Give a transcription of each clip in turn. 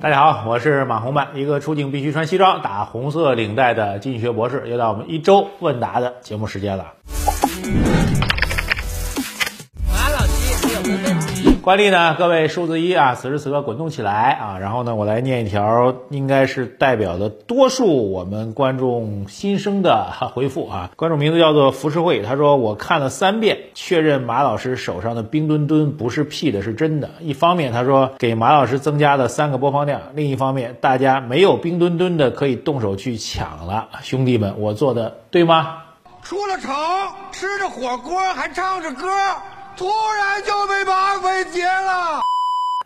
大家好，我是马红漫，一个出镜必须穿西装、打红色领带的经济学博士。又到我们一周问答的节目时间了。惯例呢，各位数字一啊，此时此刻滚动起来啊！然后呢，我来念一条，应该是代表的多数我们观众心声的回复啊。观众名字叫做浮世绘，他说我看了三遍，确认马老师手上的冰墩墩不是 P 的，是真的。一方面他说给马老师增加了三个播放量，另一方面大家没有冰墩墩的可以动手去抢了。兄弟们，我做的对吗？出了城，吃着火锅还唱着歌，突然就被绑匪劫了。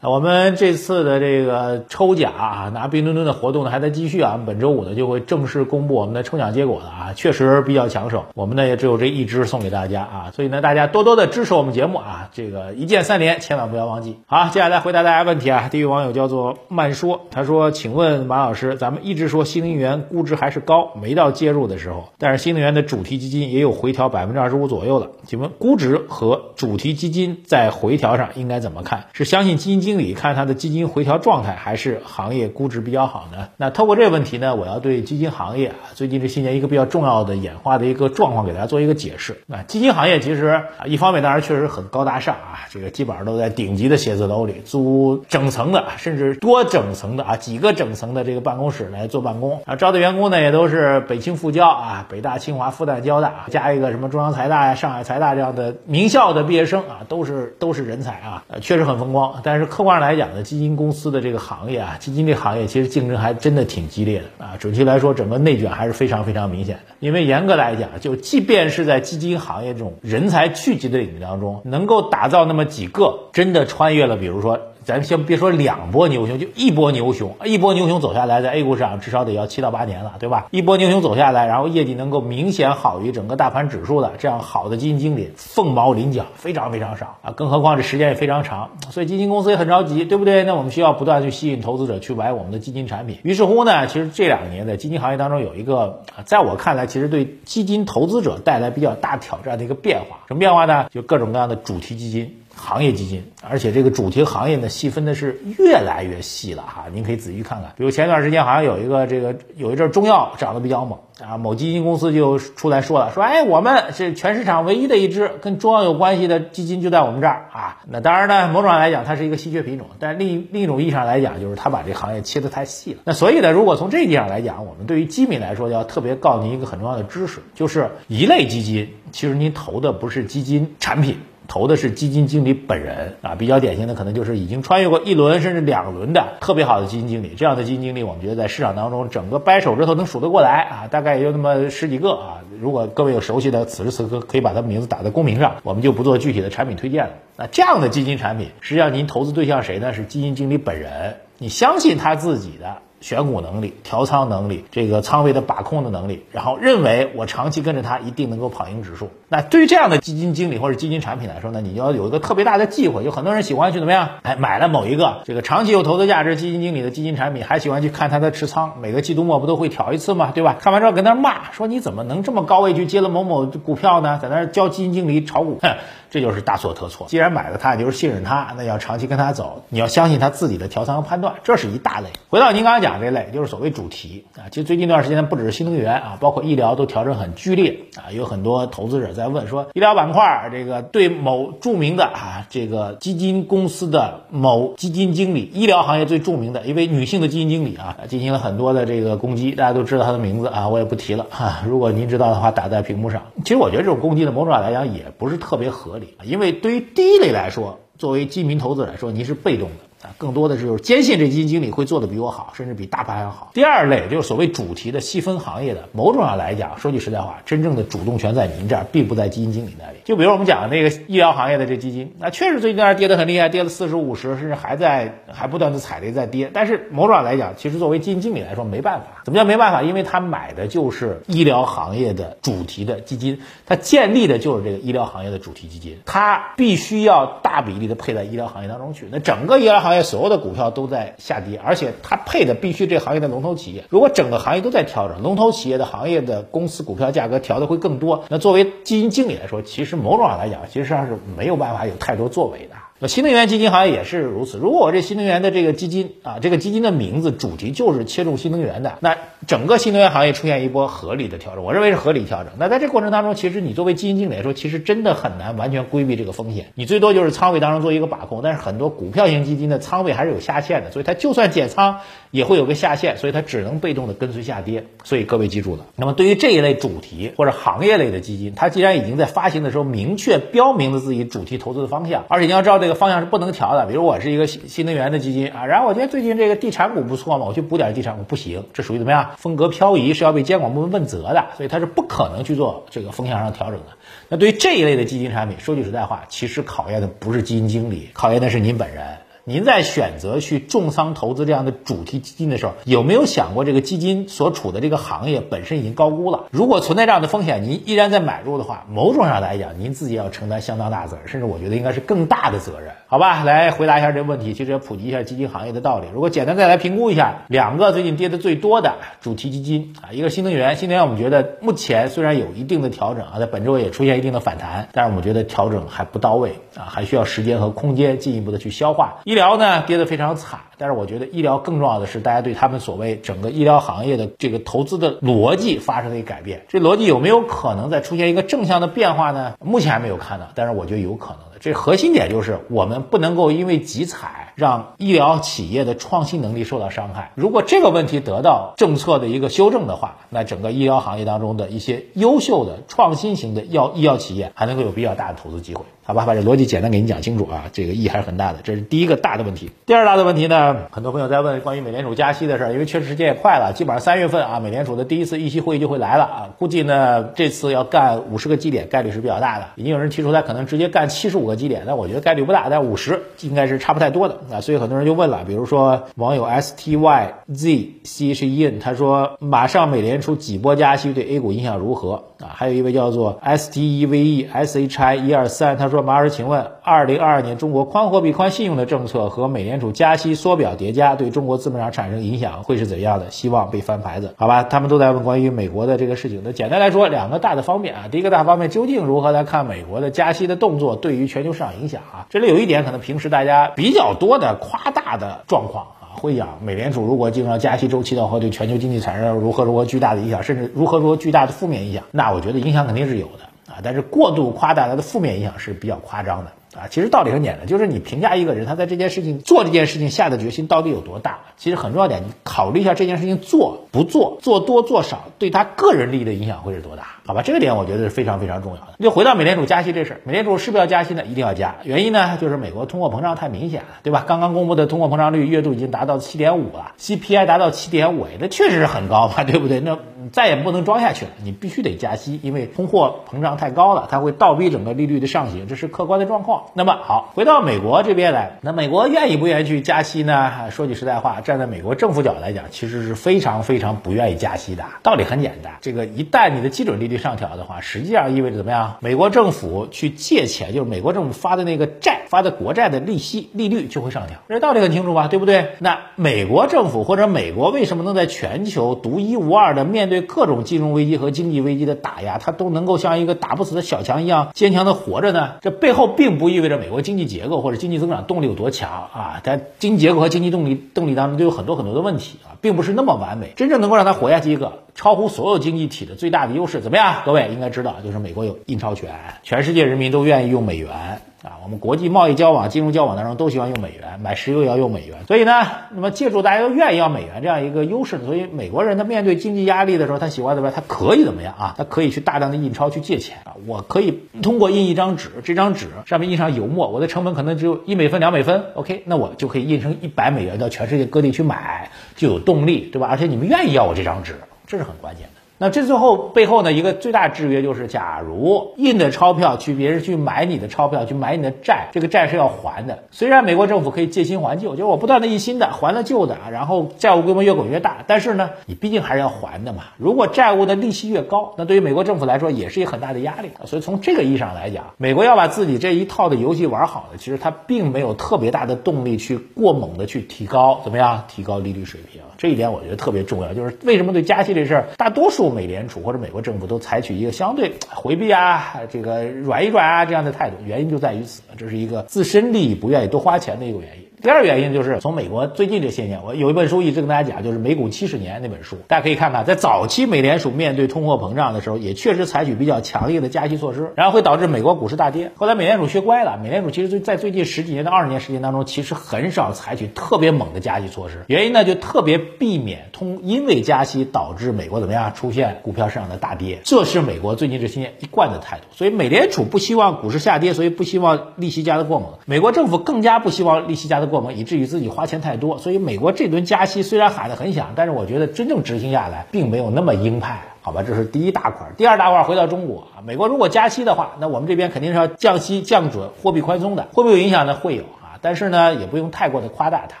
我们这次的这个抽奖啊，拿冰墩墩的活动呢还在继续啊。本周五呢就会正式公布我们的抽奖结果了啊，确实比较抢手。我们呢也只有这一只送给大家啊，所以呢大家多多的支持我们节目啊，这个一键三连千万不要忘记。好，接下来回答大家问题啊。第一位网友叫做慢说，他说：“请问马老师，咱们一直说新能源估值还是高，没到介入的时候，但是新能源的主题基金也有回调百分之二十五左右了。请问估值和主题基金在回调上应该怎么看？是相信基金经经理看他的基金回调状态，还是行业估值比较好呢？那透过这个问题呢，我要对基金行业啊最近这些年一个比较重要的演化的一个状况给大家做一个解释。那基金行业其实啊，一方面当然确实很高大上啊，这个基本上都在顶级的写字楼里租整层的，甚至多整层的啊，几个整层的这个办公室来做办公啊，招的员工呢也都是北清复交啊，北大、清华、复旦、交大，加一个什么中央财大呀、上海财大这样的名校的毕业生啊，都是都是人才啊，确实很风光。但是客观来讲呢，基金公司的这个行业啊，基金这行业其实竞争还真的挺激烈的啊。准确来说，整个内卷还是非常非常明显的。因为严格来讲，就即便是在基金行业这种人才聚集的领域当中，能够打造那么几个真的穿越了，比如说。咱先别说两波牛熊，就一波牛熊，一波牛熊走下来，在 A 股市场至少得要七到八年了，对吧？一波牛熊走下来，然后业绩能够明显好于整个大盘指数的，这样好的基金经理凤毛麟角，非常非常少啊！更何况这时间也非常长，所以基金公司也很着急，对不对？那我们需要不断去吸引投资者去买我们的基金产品。于是乎呢，其实这两年在基金行业当中有一个，在我看来，其实对基金投资者带来比较大挑战的一个变化。什么变化呢？就各种各样的主题基金。行业基金，而且这个主题行业呢细分的是越来越细了哈，您可以仔细看看。比如前段时间好像有一个这个有一阵中药涨得比较猛啊，某基金公司就出来说了，说哎我们是全市场唯一的一支跟中药有关系的基金就在我们这儿啊。那当然呢，某种上来讲它是一个稀缺品种，但另另一种意义上来讲，就是它把这行业切得太细了。那所以呢，如果从这一点上来讲，我们对于基民来说要特别告您一个很重要的知识，就是一类基金其实您投的不是基金产品。投的是基金经理本人啊，比较典型的可能就是已经穿越过一轮甚至两轮的特别好的基金经理。这样的基金经理，我们觉得在市场当中，整个掰手指头能数得过来啊，大概也就那么十几个啊。如果各位有熟悉的，此时此刻可以把他名字打在公屏上，我们就不做具体的产品推荐了。那这样的基金产品，实际上您投资对象谁呢？是基金经理本人，你相信他自己的。选股能力、调仓能力、这个仓位的把控的能力，然后认为我长期跟着它一定能够跑赢指数。那对于这样的基金经理或者基金产品来说呢，你要有一个特别大的忌讳，有很多人喜欢去怎么样？哎，买了某一个这个长期有投资价值基金经理的基金产品，还喜欢去看他的持仓，每个季度末不都会调一次嘛，对吧？看完之后跟那骂说你怎么能这么高位去接了某某股票呢？在那教基金经理炒股，哼，这就是大错特错。既然买了它，就是信任它，那要长期跟他走，你要相信他自己的调仓和判断，这是一大类。回到您刚刚讲这类，就是所谓主题啊，其实最近一段时间不只是新能源啊，包括医疗都调整很剧烈啊，有很多投资者在问说，医疗板块这个对某著名的啊这个基金公司的某基金经理，医疗行业最著名的一位女性的基金经理啊，进行了很多的这个攻击，大家都知道她的名字啊，我也不提了啊。如果您知道的话，打在屏幕上。其实我觉得这种攻击的某种来讲也不是特别合理，因为对于第一类来说，作为基民投资来说，你是被动的。啊，更多的是就是坚信这基金经理会做的比我好，甚至比大盘还要好。第二类就是所谓主题的细分行业的，某种上来讲，说句实在话，真正的主动权在您这儿，并不在基金经理那里。就比如我们讲的那个医疗行业的这基金，那确实最近那跌得很厉害，跌了四十五十，甚至还在还不断的踩雷在跌。但是某种上来讲，其实作为基金经理来说没办法。怎么叫没办法？因为他买的就是医疗行业的主题的基金，他建立的就是这个医疗行业的主题基金，他必须要大比例的配在医疗行业当中去。那整个医疗行业所有的股票。都在下跌，而且它配的必须这行业的龙头企业。如果整个行业都在调整，龙头企业的行业的公司股票价格调的会更多。那作为基金经理来说，其实某种上来讲，其实上是没有办法有太多作为的。那新能源基金行业也是如此。如果我这新能源的这个基金啊，这个基金的名字主题就是切中新能源的，那整个新能源行业出现一波合理的调整，我认为是合理调整。那在这过程当中，其实你作为基金经理来说，其实真的很难完全规避这个风险。你最多就是仓位当中做一个把控，但是很多股票型基金的仓位还是有下限的，所以它就算减仓也会有个下限，所以它只能被动的跟随下跌。所以各位记住了。那么对于这一类主题或者行业类的基金，它既然已经在发行的时候明确标明了自己主题投资的方向，而且你要知道这个方向是不能调的。比如我是一个新新能源的基金啊，然后我觉得最近这个地产股不错嘛，我去补点地产股不行，这属于怎么样？风格漂移是要被监管部门问责的，所以它是不可能去做这个风向上调整的。那对于这一类的基金产品，说句实在话，其实考验的不是基金经理，考验的是您本人。您在选择去重仓投资这样的主题基金的时候，有没有想过这个基金所处的这个行业本身已经高估了？如果存在这样的风险，您依然在买入的话，某种上来讲，您自己要承担相当大责任，甚至我觉得应该是更大的责任。好吧，来回答一下这个问题，其实也普及一下基金行业的道理。如果简单再来评估一下两个最近跌的最多的主题基金啊，一个新能源，新能源我们觉得目前虽然有一定的调整啊，在本周也出现一定的反弹，但是我们觉得调整还不到位啊，还需要时间和空间进一步的去消化。医疗呢跌得非常惨，但是我觉得医疗更重要的是，大家对他们所谓整个医疗行业的这个投资的逻辑发生了一改变。这逻辑有没有可能再出现一个正向的变化呢？目前还没有看到，但是我觉得有可能的。这核心点就是我们不能够因为集采让医疗企业的创新能力受到伤害。如果这个问题得到政策的一个修正的话，那整个医疗行业当中的一些优秀的创新型的药医药企业还能够有比较大的投资机会。好吧，把这逻辑简单给你讲清楚啊，这个意义还是很大的。这是第一个大的问题。第二大的问题呢，很多朋友在问关于美联储加息的事儿，因为确实时间也快了，基本上三月份啊，美联储的第一次议息会议就会来了啊，估计呢这次要干五十个基点，概率是比较大的。已经有人提出他可能直接干七十五个基点，但我觉得概率不大，但五十应该是差不太多的啊。所以很多人就问了，比如说网友 S T Y Z C H E N，他说马上美联储几波加息对 A 股影响如何啊？还有一位叫做 S T E V E S H I 一二三，他说马老师，请问。二零二二年中国宽货币、宽信用的政策和美联储加息缩表叠加，对中国资本上产生影响会是怎样的？希望被翻牌子，好吧？他们都在问关于美国的这个事情。那简单来说，两个大的方面啊，第一个大方面，究竟如何来看美国的加息的动作对于全球市场影响啊？这里有一点可能平时大家比较多的夸大的状况啊，会讲美联储如果进入到加息周期的话，对全球经济产生如何如何巨大的影响，甚至如何如何巨大的负面影响，那我觉得影响肯定是有的啊，但是过度夸大它的负面影响是比较夸张的。啊，其实道理很简单，就是你评价一个人，他在这件事情做这件事情下的决心到底有多大。其实很重要点，你考虑一下这件事情做不做，做多做少，对他个人利益的影响会是多大？好吧，这个点我觉得是非常非常重要的。就回到美联储加息这事儿，美联储是不是要加息呢？一定要加。原因呢，就是美国通货膨胀太明显了，对吧？刚刚公布的通货膨胀率月度已经达到七点五了，CPI 达到七点五，那确实是很高嘛，对不对？那再也不能装下去了，你必须得加息，因为通货膨胀太高了，它会倒逼整个利率的上行，这是客观的状况。那么好，回到美国这边来，那美国愿意不愿意去加息呢？说句实在话，站在美国政府角度来讲，其实是非常非常不愿意加息的。道理很简单，这个一旦你的基准利率上调的话，实际上意味着怎么样？美国政府去借钱，就是美国政府发的那个债，发的国债的利息利率就会上调。这道理很清楚吧？对不对？那美国政府或者美国为什么能在全球独一无二的面对各种金融危机和经济危机的打压，它都能够像一个打不死的小强一样坚强的活着呢？这背后并不意味着美国经济结构或者经济增长动力有多强啊！它经济结构和经济动力动力当中都有很多很多的问题啊，并不是那么完美。真正能够让它活下去一个超乎所有经济体的最大的优势，怎么样？各位应该知道，就是美国有印钞权，全世界人民都愿意用美元。啊，我们国际贸易交往、金融交往当中都喜欢用美元，买石油也要用美元。所以呢，那么借助大家都愿意要美元这样一个优势，所以美国人他面对经济压力的时候，他喜欢怎么样？他可以怎么样啊？他可以去大量的印钞去借钱啊。我可以通过印一张纸，这张纸上面印上油墨，我的成本可能只有一美分、两美分，OK，那我就可以印成一百美元到全世界各地去买，就有动力，对吧？而且你们愿意要我这张纸，这是很关键的。那这最后背后呢，一个最大制约就是，假如印的钞票去别人去买你的钞票，去买你的债，这个债是要还的。虽然美国政府可以借新还旧，就是我不断的印新的，还了旧的啊，然后债务规模越滚越大，但是呢，你毕竟还是要还的嘛。如果债务的利息越高，那对于美国政府来说也是一个很大的压力。所以从这个意义上来讲，美国要把自己这一套的游戏玩好了，其实它并没有特别大的动力去过猛的去提高怎么样，提高利率水平。这一点我觉得特别重要，就是为什么对加息这事儿，大多数。美联储或者美国政府都采取一个相对回避啊，这个软一软啊这样的态度，原因就在于此，这是一个自身利益不愿意多花钱的一个原因。第二原因就是从美国最近这些年，我有一本书一直跟大家讲，就是《美股七十年》那本书，大家可以看看，在早期美联储面对通货膨胀的时候，也确实采取比较强烈的加息措施，然后会导致美国股市大跌。后来美联储学乖了，美联储其实在最近十几年到二十年时间当中，其实很少采取特别猛的加息措施，原因呢就特别避免通因为加息导致美国怎么样出现股票市场的大跌，这是美国最近这些年一贯的态度。所以美联储不希望股市下跌，所以不希望利息加得过猛。美国政府更加不希望利息加得过猛，以至于自己花钱太多。所以美国这轮加息虽然喊得很响，但是我觉得真正执行下来并没有那么鹰派。好吧，这是第一大块。第二大块回到中国啊，美国如果加息的话，那我们这边肯定是要降息降准，货币宽松的，会不会有影响呢？会有。但是呢，也不用太过的夸大它。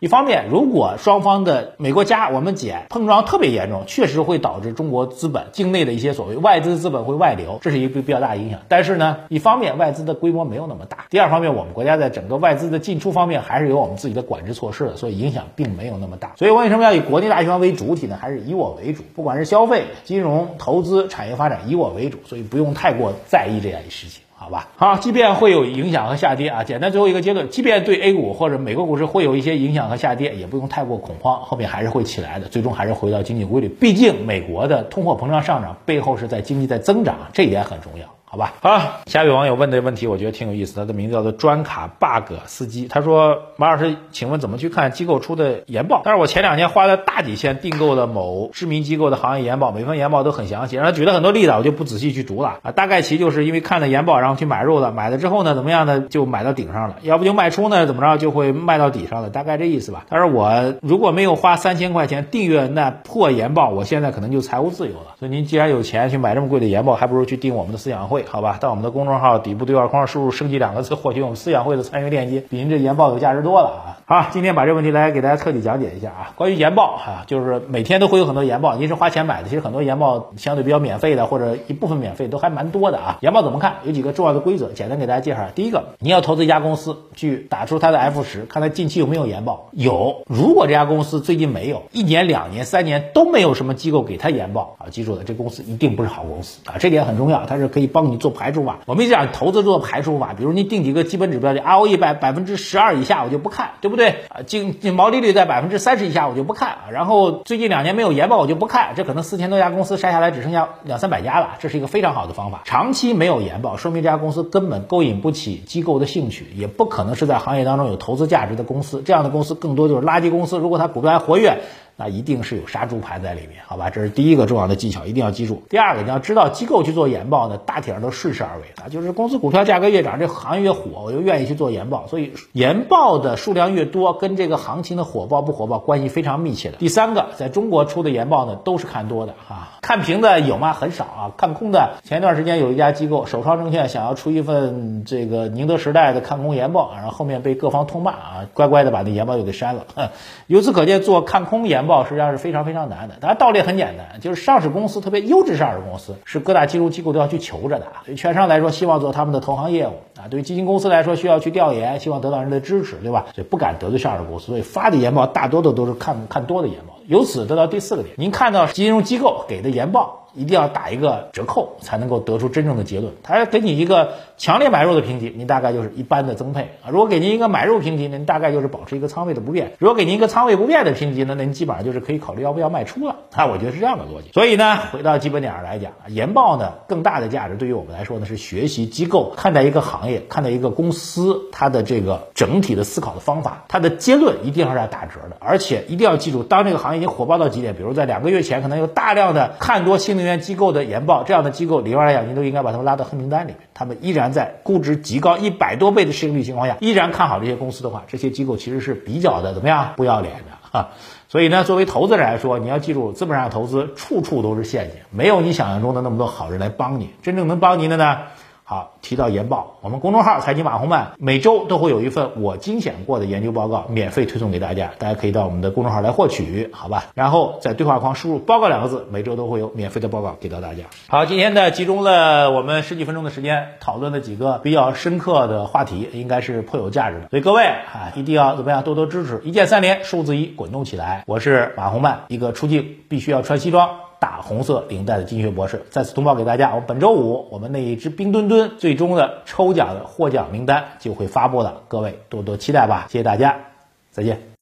一方面，如果双方的美国加我们减碰撞特别严重，确实会导致中国资本境内的一些所谓外资资本会外流，这是一个比较大的影响。但是呢，一方面外资的规模没有那么大，第二方面我们国家在整个外资的进出方面还是有我们自己的管制措施的，所以影响并没有那么大。所以为什么要以国内大循环为主体呢？还是以我为主，不管是消费、金融、投资、产业发展，以我为主，所以不用太过在意这样一事情。好吧，好，即便会有影响和下跌啊，简单最后一个结论，即便对 A 股或者美国股市会有一些影响和下跌，也不用太过恐慌，后面还是会起来的，最终还是回到经济规律。毕竟美国的通货膨胀上涨背后是在经济在增长，这一点很重要。好吧，好，下一位网友问的问题，我觉得挺有意思。他的名字叫做专卡 bug 司机，他说：“马老师，请问怎么去看机构出的研报？”但是我前两天花了大几千订购了某知名机构的行业研报，每份研报都很详细，然后举了很多例子，我就不仔细去读了啊。大概其就是因为看了研报，然后去买入了，买了之后呢，怎么样呢？就买到顶上了，要不就卖出呢，怎么着就会卖到底上了，大概这意思吧。但是我如果没有花三千块钱订阅那破研报，我现在可能就财务自由了。所以您既然有钱去买这么贵的研报，还不如去订我们的思想会。好吧，到我们的公众号底部对话框输入“升级”两个字，获取我们思想会的参与链接，比您这研报有价值多了啊！好，今天把这个问题来给大家彻底讲解一下啊。关于研报啊，就是每天都会有很多研报，您是花钱买的，其实很多研报相对比较免费的，或者一部分免费都还蛮多的啊。研报怎么看？有几个重要的规则，简单给大家介绍。第一个，你要投资一家公司，去打出它的 F 十，看它近期有没有研报。有，如果这家公司最近没有，一年、两年、三年都没有什么机构给它研报啊，记住了，这公司一定不是好公司啊，这点很重要，它是可以帮你你做排除法。我们讲投资做排除法，比如你定几个基本指标，的 ROE 百百分之十二以下我就不看，对不对啊？净毛利率在百分之三十以下我就不看。然后最近两年没有研报我就不看，这可能四千多家公司筛下来只剩下两三百家了，这是一个非常好的方法。长期没有研报，说明这家公司根本勾引不起机构的兴趣，也不可能是在行业当中有投资价值的公司。这样的公司更多就是垃圾公司。如果它股票还活跃。那一定是有杀猪盘在里面，好吧？这是第一个重要的技巧，一定要记住。第二个，你要知道机构去做研报呢，大体上都顺势而为啊，就是公司股票价格越涨，这行业越火，我就愿意去做研报。所以研报的数量越多，跟这个行情的火爆不火爆关系非常密切的。第三个，在中国出的研报呢，都是看多的啊，看平的有吗？很少啊。看空的，前一段时间有一家机构首创证券想要出一份这个宁德时代的看空研报，然后后面被各方痛骂啊，乖乖的把那研报又给删了。由此可见，做看空研报报实际上是非常非常难的。当然道理很简单，就是上市公司特别优质上市公司是各大金融机构都要去求着的啊。对券商来说，希望做他们的投行业务啊；对于基金公司来说，需要去调研，希望得到人的支持，对吧？所以不敢得罪上市公司，所以发的研报大多的都是看看多的研报。由此得到第四个点，您看到金融机构给的研报。一定要打一个折扣，才能够得出真正的结论。他要给你一个强烈买入的评级，您大概就是一般的增配啊；如果给您一个买入评级，您大概就是保持一个仓位的不变；如果给您一个仓位不变的评级呢，那您基本上就是可以考虑要不要卖出了。啊，我觉得是这样的逻辑。所以呢，回到基本点上来讲，研报呢更大的价值对于我们来说呢是学习机构看待一个行业、看待一个公司它的这个整体的思考的方法，它的结论一定是要打折的，而且一定要记住，当这个行业已经火爆到极点，比如在两个月前可能有大量的看多新能源机构的研报，这样的机构理论来讲，您都应该把他们拉到黑名单里面。他们依然在估值极高一百多倍的市盈率情况下，依然看好这些公司的话，这些机构其实是比较的怎么样？不要脸的啊！所以呢，作为投资人来说，你要记住，资本上投资处处都是陷阱，没有你想象中的那么多好人来帮你。真正能帮您的呢？好，提到研报，我们公众号财经马红漫每周都会有一份我精选过的研究报告，免费推送给大家，大家可以到我们的公众号来获取，好吧？然后在对话框输入“报告”两个字，每周都会有免费的报告给到大家。好，今天呢，集中了我们十几分钟的时间，讨论了几个比较深刻的话题，应该是颇有价值的。所以各位啊，一定要怎么样，多多支持，一键三连，数字一，滚动起来！我是马红漫，一个出镜必须要穿西装。大红色领带的金学博士。再次通报给大家，我们本周五我们那一只冰墩墩最终的抽奖的获奖名单就会发布了，各位多多期待吧。谢谢大家，再见。